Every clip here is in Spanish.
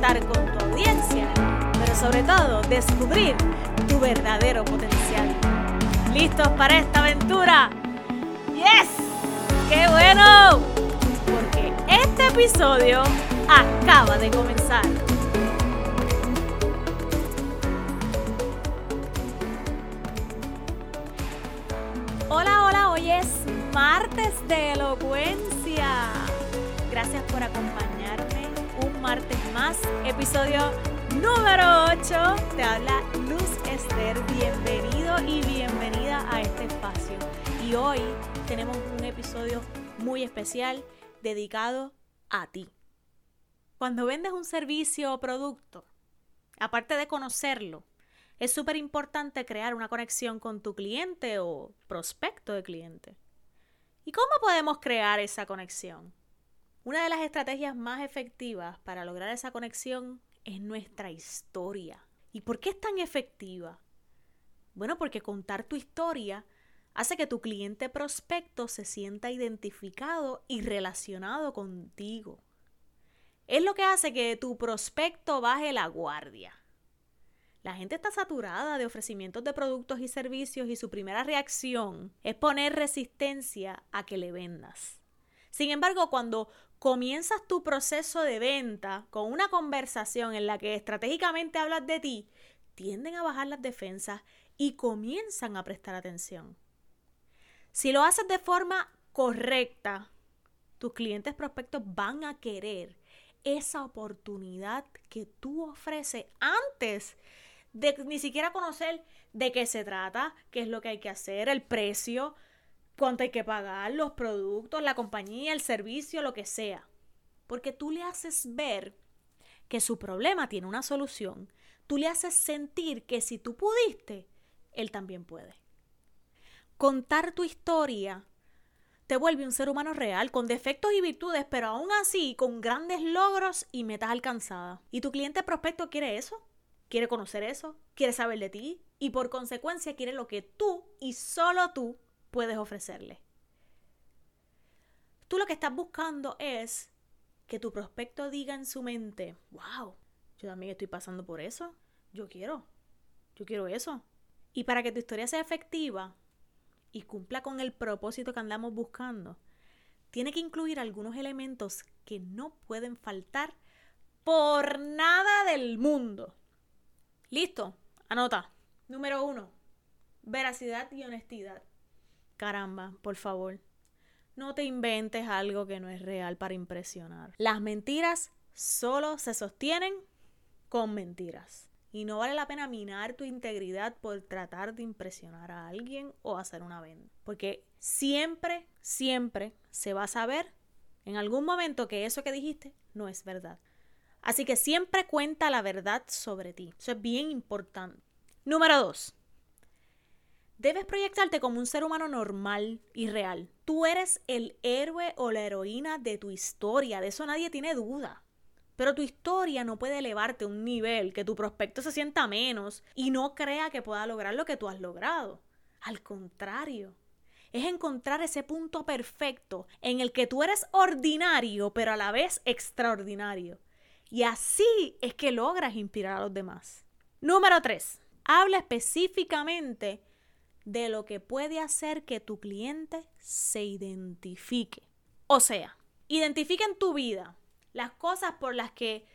conectar con tu audiencia, pero sobre todo descubrir tu verdadero potencial. ¿Listos para esta aventura? ¡Yes! ¡Qué bueno! Porque este episodio acaba de comenzar. Hola, hola, hoy es martes de elocuencia. Gracias por acompañarme martes más, episodio número 8. Te habla Luz Esther, bienvenido y bienvenida a este espacio. Y hoy tenemos un episodio muy especial dedicado a ti. Cuando vendes un servicio o producto, aparte de conocerlo, es súper importante crear una conexión con tu cliente o prospecto de cliente. ¿Y cómo podemos crear esa conexión? Una de las estrategias más efectivas para lograr esa conexión es nuestra historia. ¿Y por qué es tan efectiva? Bueno, porque contar tu historia hace que tu cliente prospecto se sienta identificado y relacionado contigo. Es lo que hace que tu prospecto baje la guardia. La gente está saturada de ofrecimientos de productos y servicios y su primera reacción es poner resistencia a que le vendas. Sin embargo, cuando comienzas tu proceso de venta con una conversación en la que estratégicamente hablas de ti, tienden a bajar las defensas y comienzan a prestar atención. Si lo haces de forma correcta, tus clientes prospectos van a querer esa oportunidad que tú ofreces antes de ni siquiera conocer de qué se trata, qué es lo que hay que hacer, el precio, cuánto hay que pagar, los productos, la compañía, el servicio, lo que sea. Porque tú le haces ver que su problema tiene una solución. Tú le haces sentir que si tú pudiste, él también puede. Contar tu historia te vuelve un ser humano real, con defectos y virtudes, pero aún así con grandes logros y metas alcanzadas. ¿Y tu cliente prospecto quiere eso? quiere conocer eso, quiere saber de ti y por consecuencia quiere lo que tú y solo tú puedes ofrecerle. Tú lo que estás buscando es que tu prospecto diga en su mente, wow, yo también estoy pasando por eso, yo quiero, yo quiero eso. Y para que tu historia sea efectiva y cumpla con el propósito que andamos buscando, tiene que incluir algunos elementos que no pueden faltar por nada del mundo. Listo, anota. Número uno, veracidad y honestidad. Caramba, por favor. No te inventes algo que no es real para impresionar. Las mentiras solo se sostienen con mentiras. Y no vale la pena minar tu integridad por tratar de impresionar a alguien o hacer una venta. Porque siempre, siempre se va a saber en algún momento que eso que dijiste no es verdad. Así que siempre cuenta la verdad sobre ti. Eso es bien importante. Número dos. Debes proyectarte como un ser humano normal y real. Tú eres el héroe o la heroína de tu historia. De eso nadie tiene duda. Pero tu historia no puede elevarte a un nivel que tu prospecto se sienta menos y no crea que pueda lograr lo que tú has logrado. Al contrario, es encontrar ese punto perfecto en el que tú eres ordinario, pero a la vez extraordinario. Y así es que logras inspirar a los demás. Número 3. Habla específicamente de lo que puede hacer que tu cliente se identifique. O sea, identifica en tu vida las cosas por las que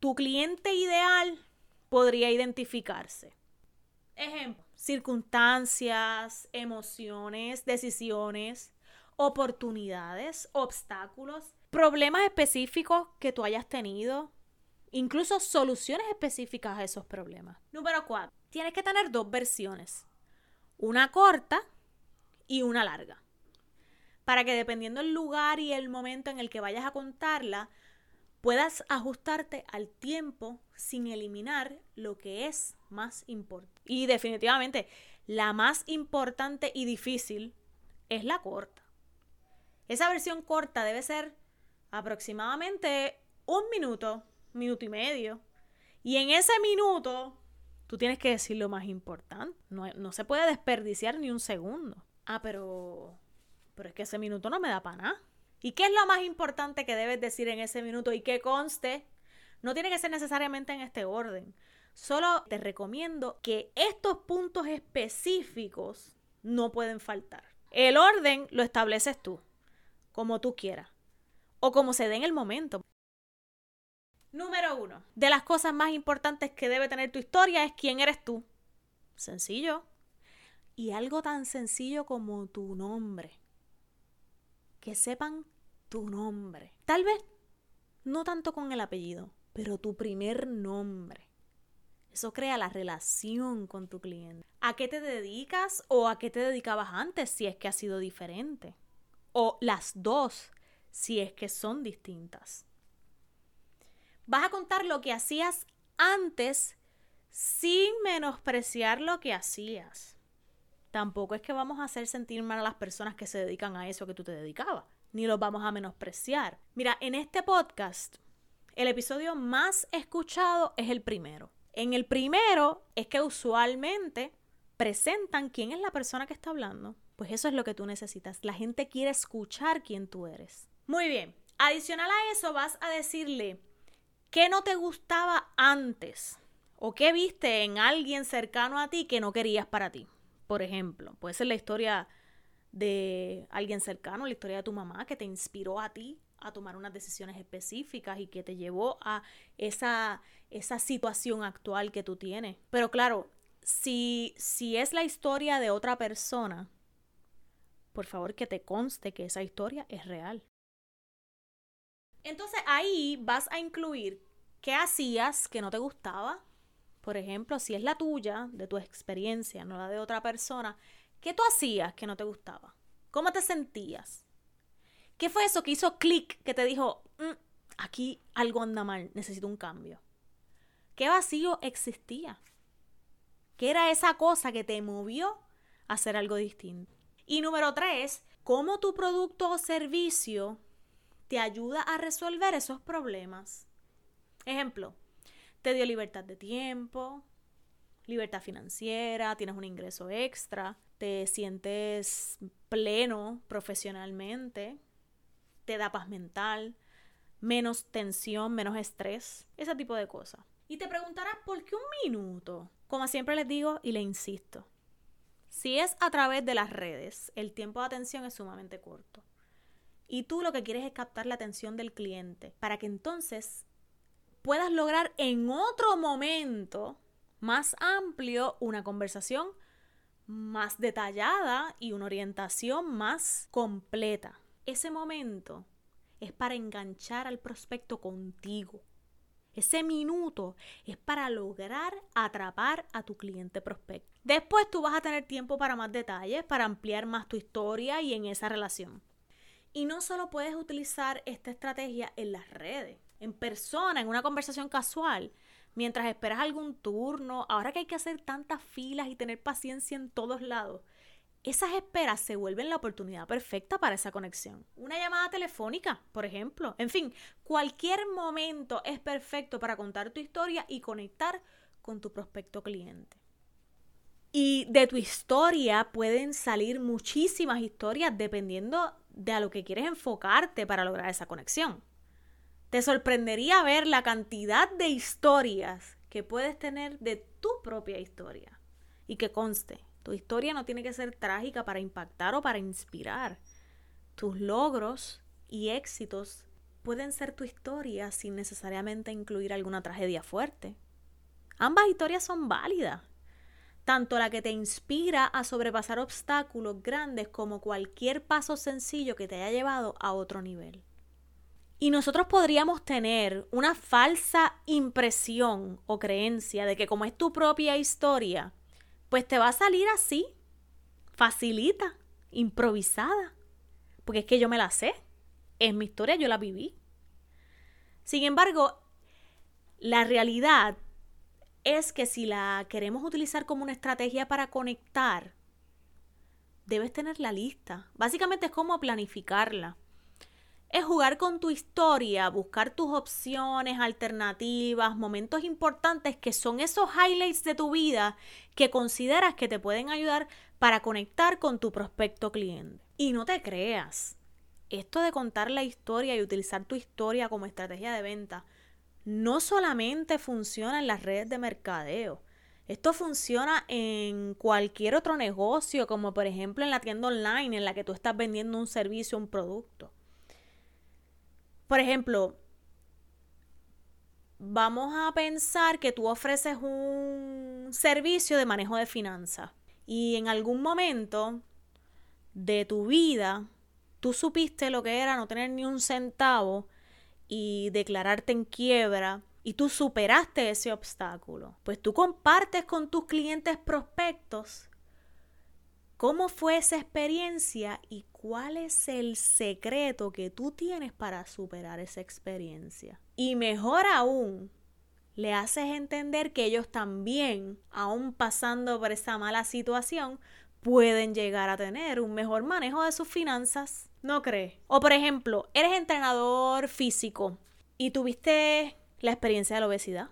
tu cliente ideal podría identificarse. Ejemplo, circunstancias, emociones, decisiones, oportunidades, obstáculos problemas específicos que tú hayas tenido, incluso soluciones específicas a esos problemas. Número cuatro, tienes que tener dos versiones, una corta y una larga, para que dependiendo del lugar y el momento en el que vayas a contarla, puedas ajustarte al tiempo sin eliminar lo que es más importante. Y definitivamente, la más importante y difícil es la corta. Esa versión corta debe ser aproximadamente un minuto, minuto y medio. Y en ese minuto, tú tienes que decir lo más importante. No, no se puede desperdiciar ni un segundo. Ah, pero. Pero es que ese minuto no me da para nada. ¿Y qué es lo más importante que debes decir en ese minuto y que conste? No tiene que ser necesariamente en este orden. Solo te recomiendo que estos puntos específicos no pueden faltar. El orden lo estableces tú, como tú quieras, o como se dé en el momento. Número uno, de las cosas más importantes que debe tener tu historia es quién eres tú. Sencillo. Y algo tan sencillo como tu nombre. Que sepan tu nombre. Tal vez no tanto con el apellido, pero tu primer nombre. Eso crea la relación con tu cliente. ¿A qué te dedicas o a qué te dedicabas antes si es que ha sido diferente? O las dos si es que son distintas. Vas a contar lo que hacías antes sin menospreciar lo que hacías. Tampoco es que vamos a hacer sentir mal a las personas que se dedican a eso que tú te dedicabas, ni los vamos a menospreciar. Mira, en este podcast, el episodio más escuchado es el primero. En el primero es que usualmente presentan quién es la persona que está hablando. Pues eso es lo que tú necesitas. La gente quiere escuchar quién tú eres. Muy bien. Adicional a eso vas a decirle qué no te gustaba antes o qué viste en alguien cercano a ti que no querías para ti. Por ejemplo, puede ser la historia de alguien cercano, la historia de tu mamá que te inspiró a ti a tomar unas decisiones específicas y que te llevó a esa, esa situación actual que tú tienes. Pero claro, si, si es la historia de otra persona, por favor que te conste que esa historia es real. Entonces ahí vas a incluir qué hacías que no te gustaba. Por ejemplo, si es la tuya, de tu experiencia, no la de otra persona, ¿qué tú hacías que no te gustaba? ¿Cómo te sentías? ¿Qué fue eso que hizo clic que te dijo, mm, aquí algo anda mal, necesito un cambio? ¿Qué vacío existía? ¿Qué era esa cosa que te movió a hacer algo distinto? Y número tres, ¿cómo tu producto o servicio te ayuda a resolver esos problemas? Ejemplo, te dio libertad de tiempo, libertad financiera, tienes un ingreso extra, te sientes pleno profesionalmente, te da paz mental, menos tensión, menos estrés, ese tipo de cosas. Y te preguntarás, ¿por qué un minuto? Como siempre les digo y le insisto, si es a través de las redes, el tiempo de atención es sumamente corto. Y tú lo que quieres es captar la atención del cliente para que entonces puedas lograr en otro momento más amplio una conversación más detallada y una orientación más completa ese momento es para enganchar al prospecto contigo. Ese minuto es para lograr atrapar a tu cliente prospecto. Después tú vas a tener tiempo para más detalles, para ampliar más tu historia y en esa relación. Y no solo puedes utilizar esta estrategia en las redes, en persona, en una conversación casual, mientras esperas algún turno, ahora que hay que hacer tantas filas y tener paciencia en todos lados esas esperas se vuelven la oportunidad perfecta para esa conexión. Una llamada telefónica, por ejemplo. En fin, cualquier momento es perfecto para contar tu historia y conectar con tu prospecto cliente. Y de tu historia pueden salir muchísimas historias dependiendo de a lo que quieres enfocarte para lograr esa conexión. Te sorprendería ver la cantidad de historias que puedes tener de tu propia historia. Y que conste, tu historia no tiene que ser trágica para impactar o para inspirar. Tus logros y éxitos pueden ser tu historia sin necesariamente incluir alguna tragedia fuerte. Ambas historias son válidas, tanto la que te inspira a sobrepasar obstáculos grandes como cualquier paso sencillo que te haya llevado a otro nivel. Y nosotros podríamos tener una falsa impresión o creencia de que como es tu propia historia, pues te va a salir así, facilita, improvisada, porque es que yo me la sé, es mi historia, yo la viví. Sin embargo, la realidad es que si la queremos utilizar como una estrategia para conectar, debes tenerla lista. Básicamente es como planificarla es jugar con tu historia, buscar tus opciones, alternativas, momentos importantes que son esos highlights de tu vida que consideras que te pueden ayudar para conectar con tu prospecto cliente. Y no te creas, esto de contar la historia y utilizar tu historia como estrategia de venta no solamente funciona en las redes de mercadeo. Esto funciona en cualquier otro negocio, como por ejemplo en la tienda online en la que tú estás vendiendo un servicio, un producto. Por ejemplo, vamos a pensar que tú ofreces un servicio de manejo de finanzas y en algún momento de tu vida tú supiste lo que era no tener ni un centavo y declararte en quiebra y tú superaste ese obstáculo, pues tú compartes con tus clientes prospectos cómo fue esa experiencia y cuál es el secreto que tú tienes para superar esa experiencia. Y mejor aún, le haces entender que ellos también, aún pasando por esa mala situación, pueden llegar a tener un mejor manejo de sus finanzas. ¿No crees? O por ejemplo, eres entrenador físico y tuviste la experiencia de la obesidad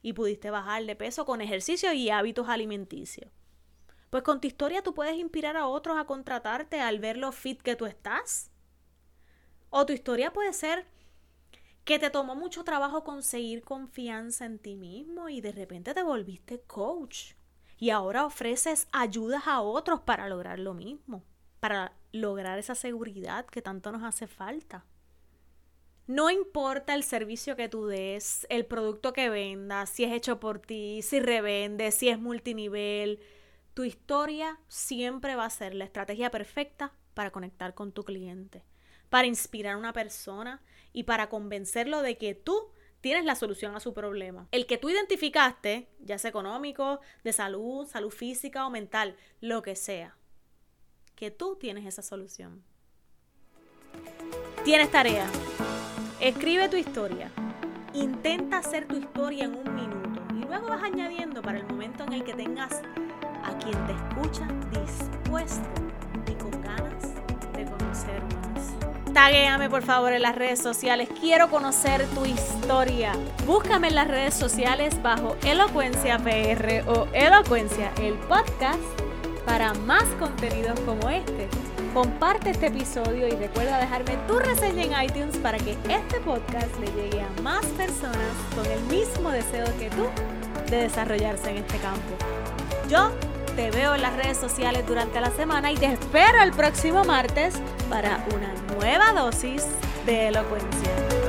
y pudiste bajar de peso con ejercicio y hábitos alimenticios. Pues con tu historia tú puedes inspirar a otros a contratarte al ver lo fit que tú estás. O tu historia puede ser que te tomó mucho trabajo conseguir confianza en ti mismo y de repente te volviste coach y ahora ofreces ayudas a otros para lograr lo mismo para lograr esa seguridad que tanto nos hace falta. No importa el servicio que tú des, el producto que vendas, si es hecho por ti, si revendes, si es multinivel, tu historia siempre va a ser la estrategia perfecta para conectar con tu cliente, para inspirar a una persona y para convencerlo de que tú tienes la solución a su problema. El que tú identificaste, ya sea económico, de salud, salud física o mental, lo que sea que tú tienes esa solución. Tienes tarea. Escribe tu historia. Intenta hacer tu historia en un minuto y luego vas añadiendo para el momento en el que tengas a quien te escucha dispuesto Taguéame por favor en las redes sociales. Quiero conocer tu historia. Búscame en las redes sociales bajo Elocuencia PR o Elocuencia el podcast para más contenidos como este. Comparte este episodio y recuerda dejarme tu reseña en iTunes para que este podcast le llegue a más personas con el mismo deseo que tú de desarrollarse en este campo. Yo te veo en las redes sociales durante la semana y te espero el próximo martes para una nueva dosis de elocuencia.